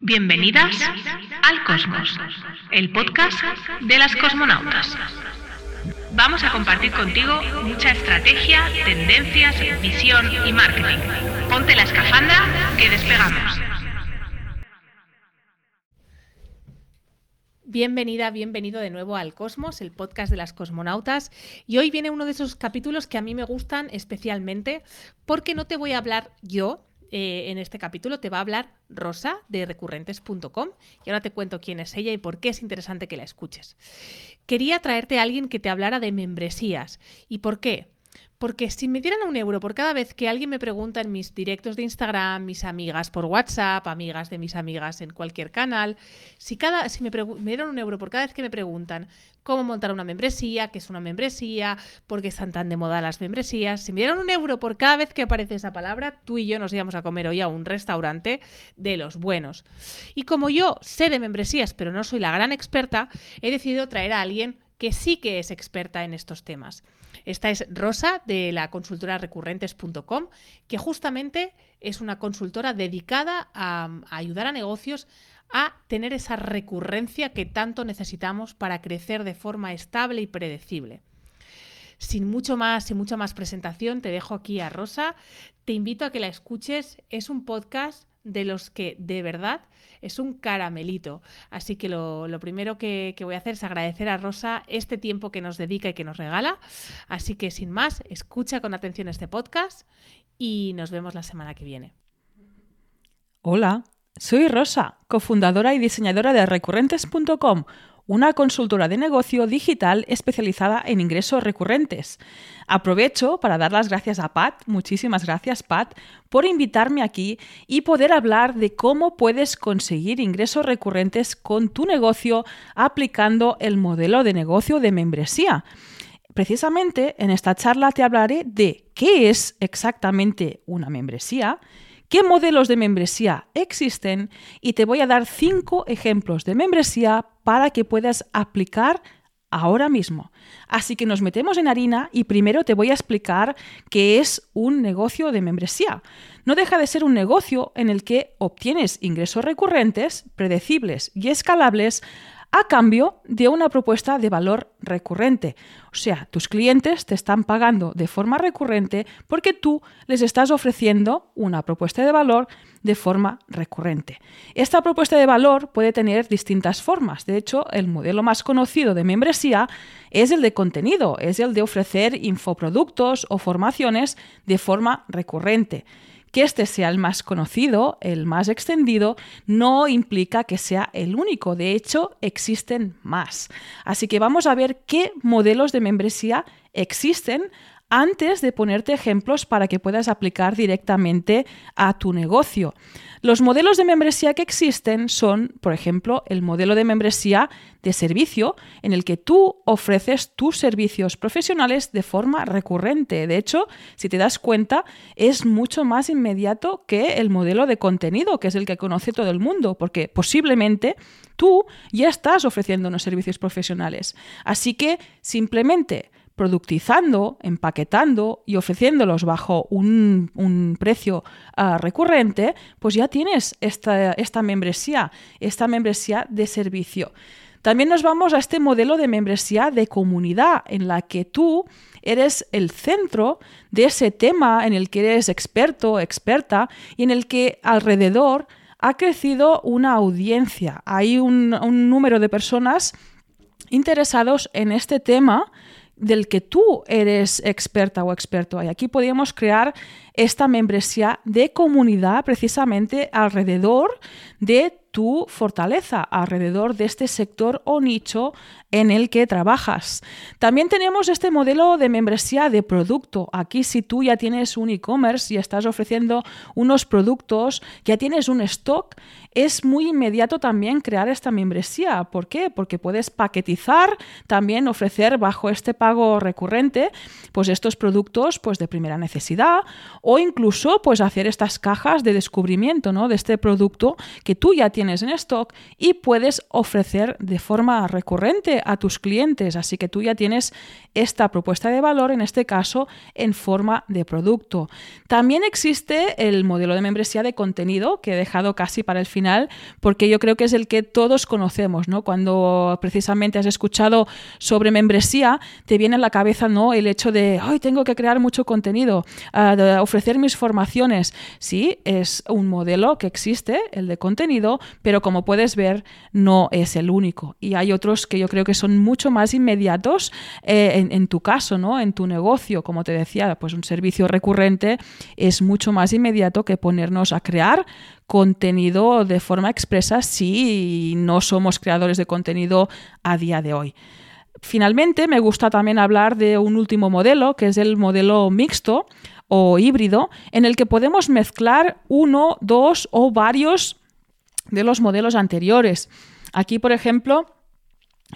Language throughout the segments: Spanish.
Bienvenidas al Cosmos, el podcast de las cosmonautas. Vamos a compartir contigo mucha estrategia, tendencias, visión y marketing. Ponte la escafandra que despegamos. Bienvenida, bienvenido de nuevo al Cosmos, el podcast de las cosmonautas. Y hoy viene uno de esos capítulos que a mí me gustan especialmente porque no te voy a hablar yo, eh, en este capítulo te va a hablar Rosa de recurrentes.com y ahora te cuento quién es ella y por qué es interesante que la escuches. Quería traerte a alguien que te hablara de membresías. ¿Y por qué? Porque si me dieran un euro por cada vez que alguien me pregunta en mis directos de Instagram, mis amigas por WhatsApp, amigas de mis amigas en cualquier canal, si, cada, si me, me, dieran un euro por cada vez que me preguntan cómo montar una membresía, qué es una membresía, por qué están tan de moda las membresías, si me dieran un euro por cada vez que aparece esa palabra, tú y yo nos íbamos a comer hoy a un restaurante de los buenos. Y como yo sé de membresías, pero no soy la gran experta, he decidido traer a alguien que sí que es experta en estos temas. Esta es Rosa de la consultora recurrentes.com, que justamente es una consultora dedicada a, ayudar a negocios a tener esa recurrencia que tanto necesitamos para crecer de forma estable y predecible. Sin mucho más, sin mucha más presentación, te dejo aquí a Rosa. Te invito a que la escuches. Es un podcast de los que de verdad es un caramelito. Así que lo, primero que, que, voy a hacer es agradecer a Rosa este tiempo que nos dedica y que nos regala. Así que sin más, escucha con atención este podcast y nos vemos la semana que viene. Hola, soy Rosa, cofundadora y diseñadora de recurrentes.com una consultora de negocio digital especializada en ingresos recurrentes. Aprovecho para dar las gracias a Pat, muchísimas gracias Pat, por invitarme aquí y poder hablar de cómo puedes conseguir ingresos recurrentes con tu negocio aplicando el modelo de negocio de membresía. Precisamente en esta charla te hablaré de qué es exactamente una membresía, qué modelos de membresía existen y te voy a dar cinco ejemplos de membresía para que puedas aplicar ahora mismo. Así que nos metemos en harina y primero te voy a explicar qué es un negocio de membresía. No deja de ser un negocio en el que obtienes ingresos recurrentes, predecibles y escalables a cambio de una propuesta de valor recurrente. O sea, tus clientes te están pagando de forma recurrente porque tú les estás ofreciendo una propuesta de valor de forma recurrente. Esta propuesta de valor puede tener distintas formas. De hecho, el modelo más conocido de membresía es el de contenido, es el de ofrecer infoproductos o formaciones de forma recurrente. Que este sea el más conocido, el más extendido, no implica que sea el único. De hecho, existen más. Así que vamos a ver qué modelos de membresía existen antes de ponerte ejemplos para que puedas aplicar directamente a tu negocio. Los modelos de membresía que existen son, por ejemplo, el modelo de membresía de servicio en el que tú ofreces tus servicios profesionales de forma recurrente. De hecho, si te das cuenta, es mucho más inmediato que el modelo de contenido, que es el que conoce todo el mundo, porque posiblemente tú ya estás ofreciendo unos servicios profesionales. Así que simplemente productizando, empaquetando y ofreciéndolos bajo un, precio ah, recurrente, pues ya tienes esta, membresía, esta membresía de servicio. También nos vamos a este modelo de membresía de comunidad en la que tú eres el centro de ese tema en el que eres experto, experta y en el que alrededor ha crecido una audiencia. Hay un, un número de personas interesados en este tema del que tú eres experta o experto. Y aquí podríamos crear esta membresía de comunidad precisamente alrededor de tu fortaleza, alrededor de este sector o nicho en el que trabajas. También tenemos este modelo de membresía de producto. Aquí si tú ya tienes un e-commerce y estás ofreciendo unos productos, ya tienes un stock, es muy inmediato también crear esta membresía. ¿Por qué? Porque puedes paquetizar, también ofrecer bajo este pago recurrente, pues estos productos pues de primera necesidad o incluso pues hacer estas cajas de descubrimiento, ¿no? De este producto que tú ya tienes en stock y puedes ofrecer de forma recurrente a tus clientes. Así que tú ya tienes esta propuesta de valor, en este caso, en forma de producto. También existe el modelo de membresía de contenido que he dejado casi para el final porque yo creo que es el que todos conocemos, ¿no? Cuando precisamente has escuchado sobre membresía, te viene a la cabeza, ¿no? El hecho de, hoy tengo que crear mucho contenido, ofrecer mis formaciones. Sí, es un modelo que existe, el de contenido, pero como puedes ver, no es el único. Y hay otros que yo creo que son mucho más inmediatos eh, en, tu caso, ¿no? En tu negocio, como te decía, pues un servicio recurrente es mucho más inmediato que ponernos a crear contenido de forma expresa si no somos creadores de contenido a día de hoy. Finalmente, me gusta también hablar de un último modelo, que es el modelo mixto o híbrido, en el que podemos mezclar uno, dos o varios de los modelos anteriores. Aquí, por ejemplo,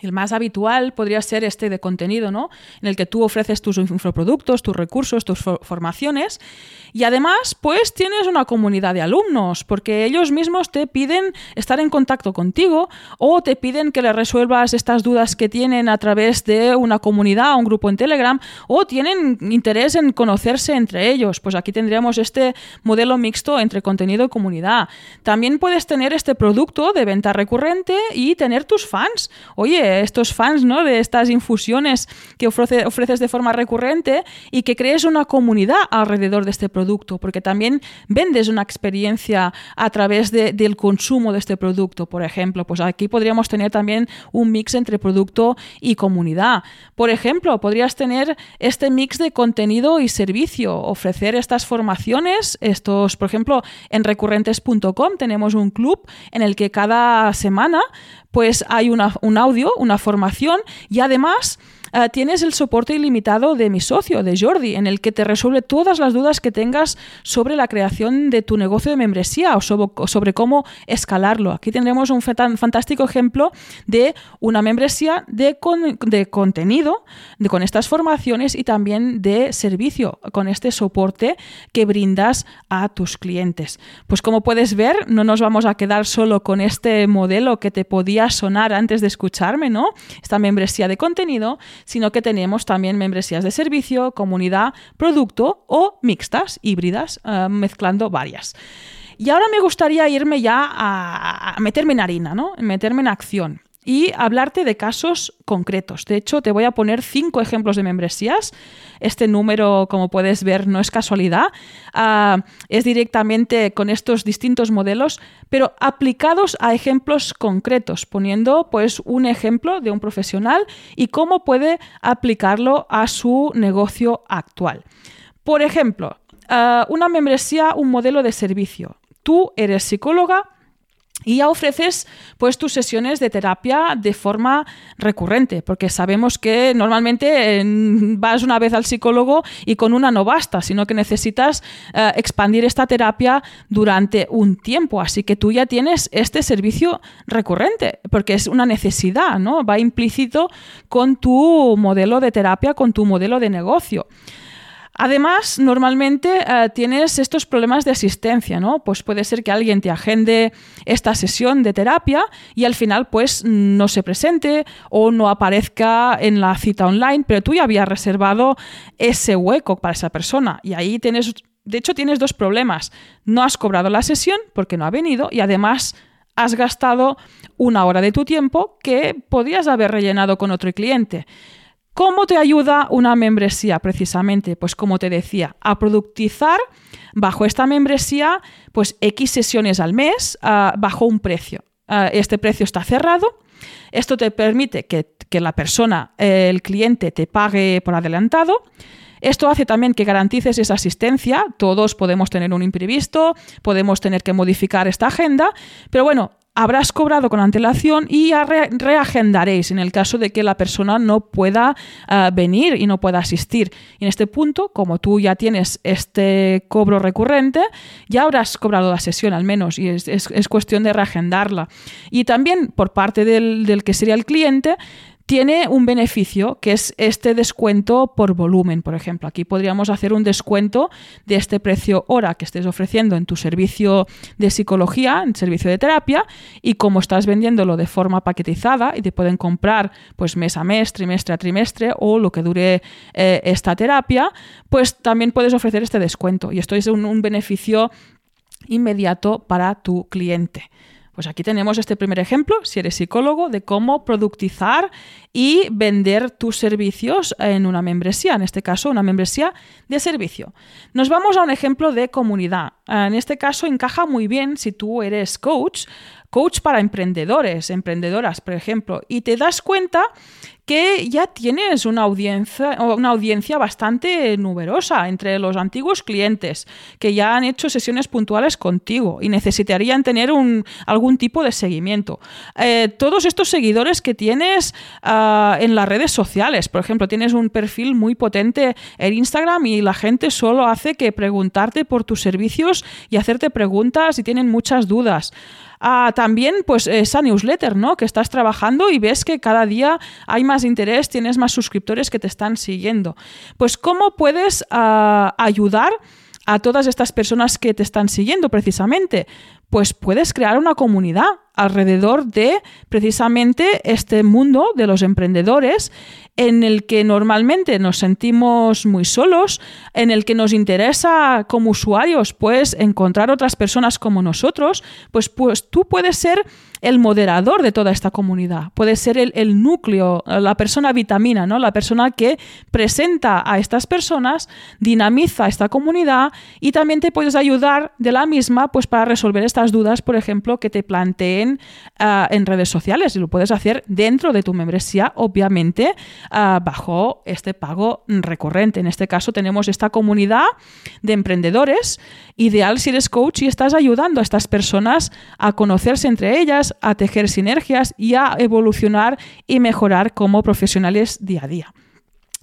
el más habitual podría ser este de contenido, ¿no? En el que tú ofreces tus infoproductos, tus recursos, tus formaciones y además, pues tienes una comunidad de alumnos, porque ellos mismos te piden estar en contacto contigo o te piden que les resuelvas estas dudas que tienen a través de una comunidad, un grupo en Telegram o tienen interés en conocerse entre ellos. Pues aquí tendríamos este modelo mixto entre contenido y comunidad. También puedes tener este producto de venta recurrente y tener tus fans. Oye, estos fans ¿no? de estas infusiones que ofreces de forma recurrente y que crees una comunidad alrededor de este producto, porque también vendes una experiencia a través del consumo de este producto, por ejemplo. Pues aquí podríamos tener también un mix entre producto y comunidad. Por ejemplo, podrías tener este mix de contenido y servicio, ofrecer estas formaciones, estos, por ejemplo, en recurrentes.com tenemos un club en el que cada semana pues hay un audio, una formación y además eh, tienes el soporte ilimitado de mi socio, de Jordi, en el que te resuelve todas las dudas que tengas sobre la creación de tu negocio de membresía o sobre, cómo escalarlo. Aquí tendremos un fantástico ejemplo de una membresía de, de contenido, de, con estas formaciones y también de servicio, con este soporte que brindas a tus clientes. Pues como puedes ver, no nos vamos a quedar solo con este modelo que te podía sonar antes de escucharme, ¿no? Esta membresía de contenido, sino que tenemos también membresías de servicio, comunidad, producto o mixtas, híbridas, eh, mezclando varias. Y ahora me gustaría irme ya a, meterme en harina, ¿no? meterme en acción y hablarte de casos concretos. De hecho, te voy a poner cinco ejemplos de membresías. Este número, como puedes ver, no es casualidad. Ah, es directamente con estos distintos modelos, pero aplicados a ejemplos concretos, poniendo pues un ejemplo de un profesional y cómo puede aplicarlo a su negocio actual. Por ejemplo, ah, una membresía, un modelo de servicio. Tú eres psicóloga y ya ofreces pues tus sesiones de terapia de forma recurrente, porque sabemos que normalmente vas una vez al psicólogo y con una no basta, sino que necesitas eh, expandir esta terapia durante un tiempo, así que tú ya tienes este servicio recurrente, porque es una necesidad, ¿no? Va implícito con tu modelo de terapia, con tu modelo de negocio. Además, normalmente eh, tienes estos problemas de asistencia, ¿no? Pues puede ser que alguien te agende esta sesión de terapia y al final pues no se presente o no aparezca en la cita online, pero tú ya habías reservado ese hueco para esa persona y ahí tienes, de hecho tienes dos problemas. No has cobrado la sesión porque no ha venido y además has gastado una hora de tu tiempo que podías haber rellenado con otro cliente. ¿Cómo te ayuda una membresía precisamente? Pues como te decía, a productizar bajo esta membresía pues X sesiones al mes uh, bajo un precio. Uh, este precio está cerrado. Esto te permite que, que la persona, el cliente, te pague por adelantado. Esto hace también que garantices esa asistencia. Todos podemos tener un imprevisto, podemos tener que modificar esta agenda, pero bueno, habrás cobrado con antelación y reagendaréis en el caso de que la persona no pueda ah, venir y no pueda asistir. En este punto, como tú ya tienes este cobro recurrente, ya habrás cobrado la sesión al menos y es, cuestión de reagendarla. Y también por parte del, del que sería el cliente, tiene un beneficio que es este descuento por volumen, por ejemplo. Aquí podríamos hacer un descuento de este precio hora que estés ofreciendo en tu servicio de psicología, en servicio de terapia, y como estás vendiéndolo de forma paquetizada y te pueden comprar pues mes a mes, trimestre a trimestre o lo que dure eh, esta terapia, pues también puedes ofrecer este descuento y esto es un beneficio inmediato para tu cliente. Pues aquí tenemos este primer ejemplo, si eres psicólogo, de cómo productizar y vender tus servicios en una membresía, en este caso una membresía de servicio. Nos vamos a un ejemplo de comunidad. En este caso encaja muy bien si tú eres coach, coach para emprendedores, emprendedoras, por ejemplo, y te das cuenta que ya tienes una audiencia, una audiencia bastante numerosa entre los antiguos clientes que ya han hecho sesiones puntuales contigo y necesitarían tener algún tipo de seguimiento. Eh, todos estos seguidores que tienes ah, en las redes sociales, por ejemplo, tienes un perfil muy potente en Instagram y la gente solo hace que preguntarte por tus servicios y hacerte preguntas y tienen muchas dudas. Ah, también, pues esa newsletter, ¿no? Que estás trabajando y ves que cada día hay más interés, tienes más suscriptores que te están siguiendo. Pues, ¿cómo puedes ah, ayudar? A todas estas personas que te están siguiendo precisamente, pues puedes crear una comunidad alrededor de precisamente este mundo de los emprendedores en el que normalmente nos sentimos muy solos, en el que nos interesa como usuarios pues encontrar otras personas como nosotros, pues, pues tú puedes ser el moderador de toda esta comunidad, puedes ser el, núcleo, la persona vitamina, ¿no? la persona que presenta a estas personas, dinamiza esta comunidad y también te puedes ayudar de la misma pues para resolver estas dudas, por ejemplo, que te planteen ah, en redes sociales y lo puedes hacer dentro de tu membresía, obviamente, ah, bajo este pago recurrente. En este caso tenemos esta comunidad de emprendedores, ideal si eres coach y estás ayudando a estas personas a conocerse entre ellas, a tejer sinergias y a evolucionar y mejorar como profesionales día a día.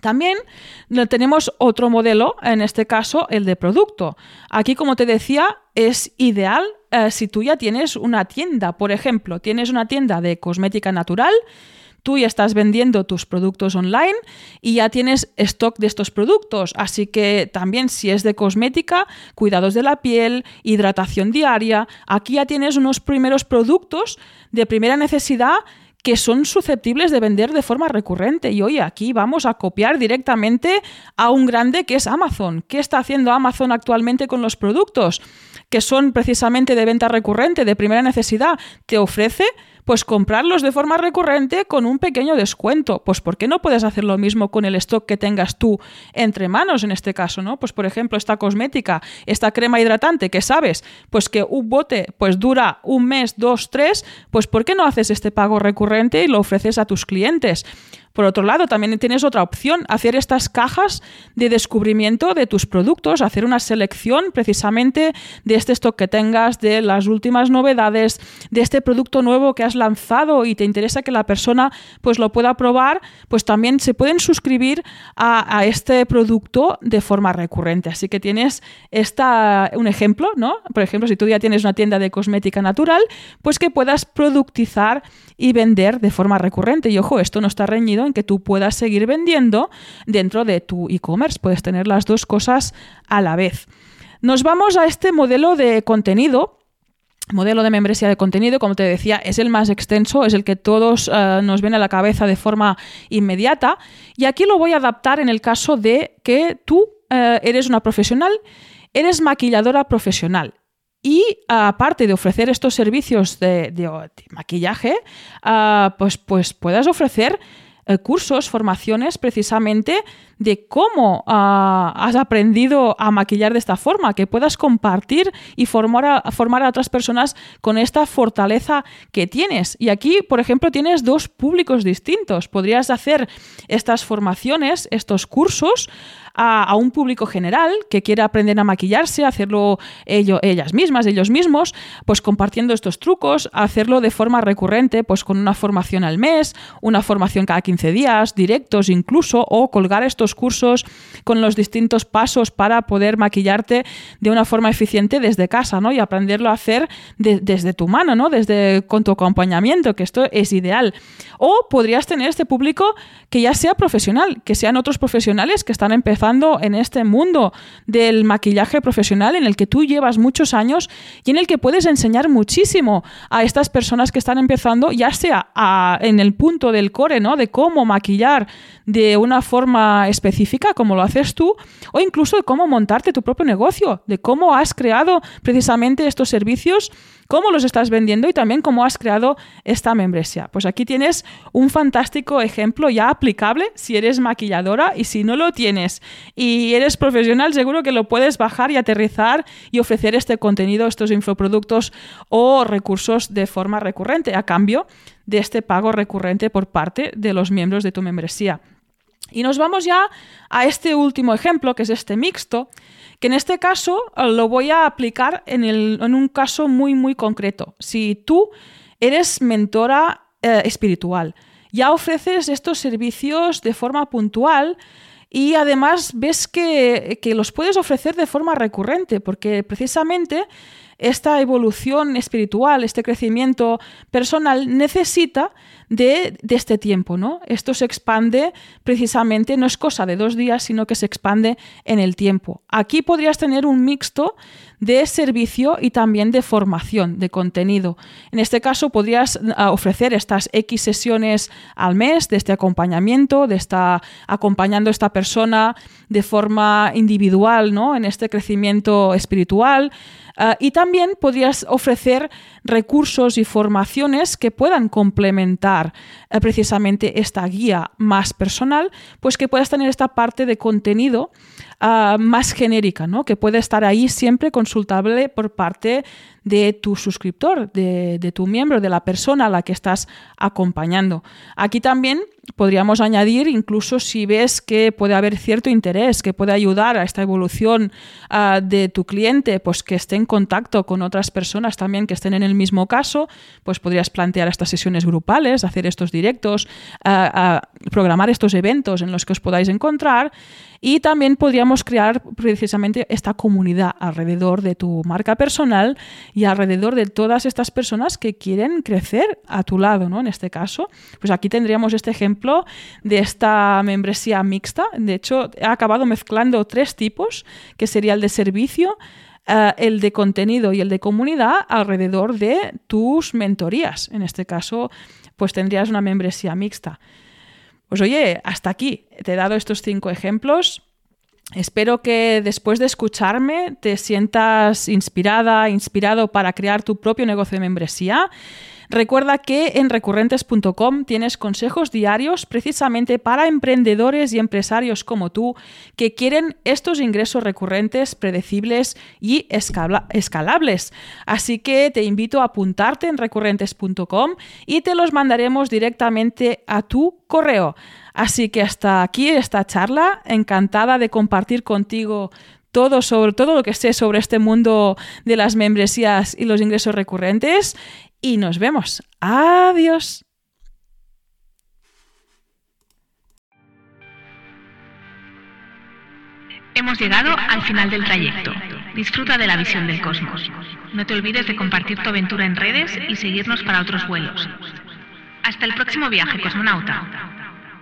También tenemos otro modelo, en este caso el de producto. Aquí, como te decía, es ideal eh, si tú ya tienes una tienda, por ejemplo, tienes una tienda de cosmética natural, tú ya estás vendiendo tus productos online y ya tienes stock de estos productos. Así que también si es de cosmética, cuidados de la piel, hidratación diaria, aquí ya tienes unos primeros productos de primera necesidad que son susceptibles de vender de forma recurrente. Y hoy aquí vamos a copiar directamente a un grande que es Amazon. ¿Qué está haciendo Amazon actualmente con los productos? Que son precisamente de venta recurrente, de primera necesidad. Te ofrece pues comprarlos de forma recurrente con un pequeño descuento. Pues ¿por qué no puedes hacer lo mismo con el stock que tengas tú entre manos en este caso, ¿no? Pues por ejemplo, esta cosmética, esta crema hidratante que sabes, pues que un bote pues dura un mes, dos, tres, pues ¿por qué no haces este pago recurrente y lo ofreces a tus clientes? Por otro lado, también tienes otra opción, hacer estas cajas de descubrimiento de tus productos, hacer una selección precisamente de este stock que tengas, de las últimas novedades, de este producto nuevo que has lanzado y te interesa que la persona pues lo pueda probar, pues también se pueden suscribir a, este producto de forma recurrente. Así que tienes esta, un ejemplo, ¿no? Por ejemplo, si tú ya tienes una tienda de cosmética natural, pues que puedas productizar y vender de forma recurrente. Y ojo, esto no está reñido en que tú puedas seguir vendiendo dentro de tu e-commerce. Puedes tener las dos cosas a la vez. Nos vamos a este modelo de contenido modelo de membresía de contenido, como te decía, es el más extenso, es el que todos eh, nos ven a la cabeza de forma inmediata. Y aquí lo voy a adaptar en el caso de que tú eh, eres una profesional, eres maquilladora profesional. Y aparte de ofrecer estos servicios de, maquillaje, ah, pues, pues puedas ofrecer eh, cursos, formaciones precisamente de cómo ah, has aprendido a maquillar de esta forma, que puedas compartir y formar formar a otras personas con esta fortaleza que tienes. Y aquí, por ejemplo, tienes dos públicos distintos. Podrías hacer estas formaciones, estos cursos a, un público general que quiera aprender a maquillarse, hacerlo ellas mismas, ellos mismos, pues compartiendo estos trucos, hacerlo de forma recurrente, pues con una formación al mes, una formación cada 15 días, directos incluso, o colgar estos cursos con los distintos pasos para poder maquillarte de una forma eficiente desde casa, ¿no? Y aprenderlo a hacer desde tu mano, ¿no? Desde con tu acompañamiento, que esto es ideal. O podrías tener este público que ya sea profesional, que sean otros profesionales que están empezando en este mundo del maquillaje profesional en el que tú llevas muchos años y en el que puedes enseñar muchísimo a estas personas que están empezando, ya sea en el punto del core, ¿no? De cómo maquillar de una forma específica, como lo haces tú, o incluso de cómo montarte tu propio negocio, de cómo has creado precisamente estos servicios, cómo los estás vendiendo y también cómo has creado esta membresía. Pues aquí tienes un fantástico ejemplo ya aplicable si eres maquilladora y si no lo tienes y eres profesional, seguro que lo puedes bajar y aterrizar y ofrecer este contenido, estos infoproductos o recursos de forma recurrente a cambio de este pago recurrente por parte de los miembros de tu membresía. Y nos vamos ya a este último ejemplo, que es este mixto, que en este caso eh, lo voy a aplicar en, un caso muy, muy concreto. Si tú eres mentora eh, espiritual, ya ofreces estos servicios de forma puntual y además ves que, que los puedes ofrecer de forma recurrente, porque precisamente esta evolución espiritual, este crecimiento personal necesita de, este tiempo, ¿no? Esto se expande precisamente, no es cosa de dos días, sino que se expande en el tiempo. Aquí podrías tener un mixto de servicio y también de formación, de contenido. En este caso podrías ah, ofrecer estas X sesiones al mes de este acompañamiento, de estar acompañando a esta persona de forma individual, ¿no? En este crecimiento espiritual. Ah, y también podrías ofrecer recursos y formaciones que puedan complementar eh, precisamente esta guía más personal, pues que puedas tener esta parte de contenido ah, más genérica, ¿no? que puede estar ahí siempre consultable por parte de tu suscriptor, de, tu miembro, de la persona a la que estás acompañando. Aquí también podríamos añadir, incluso si ves que puede haber cierto interés, que puede ayudar a esta evolución ah, de tu cliente, pues que esté en contacto con otras personas también que estén en el mismo caso, pues podrías plantear estas sesiones grupales, hacer estos directos, ah, ah, programar estos eventos en los que os podáis encontrar y también podríamos crear precisamente esta comunidad alrededor de tu marca personal y alrededor de todas estas personas que quieren crecer a tu lado, ¿no? En este caso, pues aquí tendríamos este ejemplo de esta membresía mixta. De hecho, he acabado mezclando tres tipos, que sería el de servicio, eh, el de contenido y el de comunidad alrededor de tus mentorías. En este caso, pues tendrías una membresía mixta. Pues oye, hasta aquí. Te he dado estos cinco ejemplos. Espero que después de escucharme te sientas inspirada, inspirado para crear tu propio negocio de membresía Recuerda que en recurrentes.com tienes consejos diarios precisamente para emprendedores y empresarios como tú que quieren estos ingresos recurrentes, predecibles y escalables. Así que te invito a apuntarte en recurrentes.com y te los mandaremos directamente a tu correo. Así que hasta aquí esta charla, encantada de compartir contigo todo sobre todo lo que sé sobre este mundo de las membresías y los ingresos recurrentes y nos vemos. Adiós. Hemos llegado al final del trayecto. Disfruta de la visión del cosmos. No te olvides de compartir tu aventura en redes y seguirnos para otros vuelos. Hasta el próximo viaje, cosmonauta.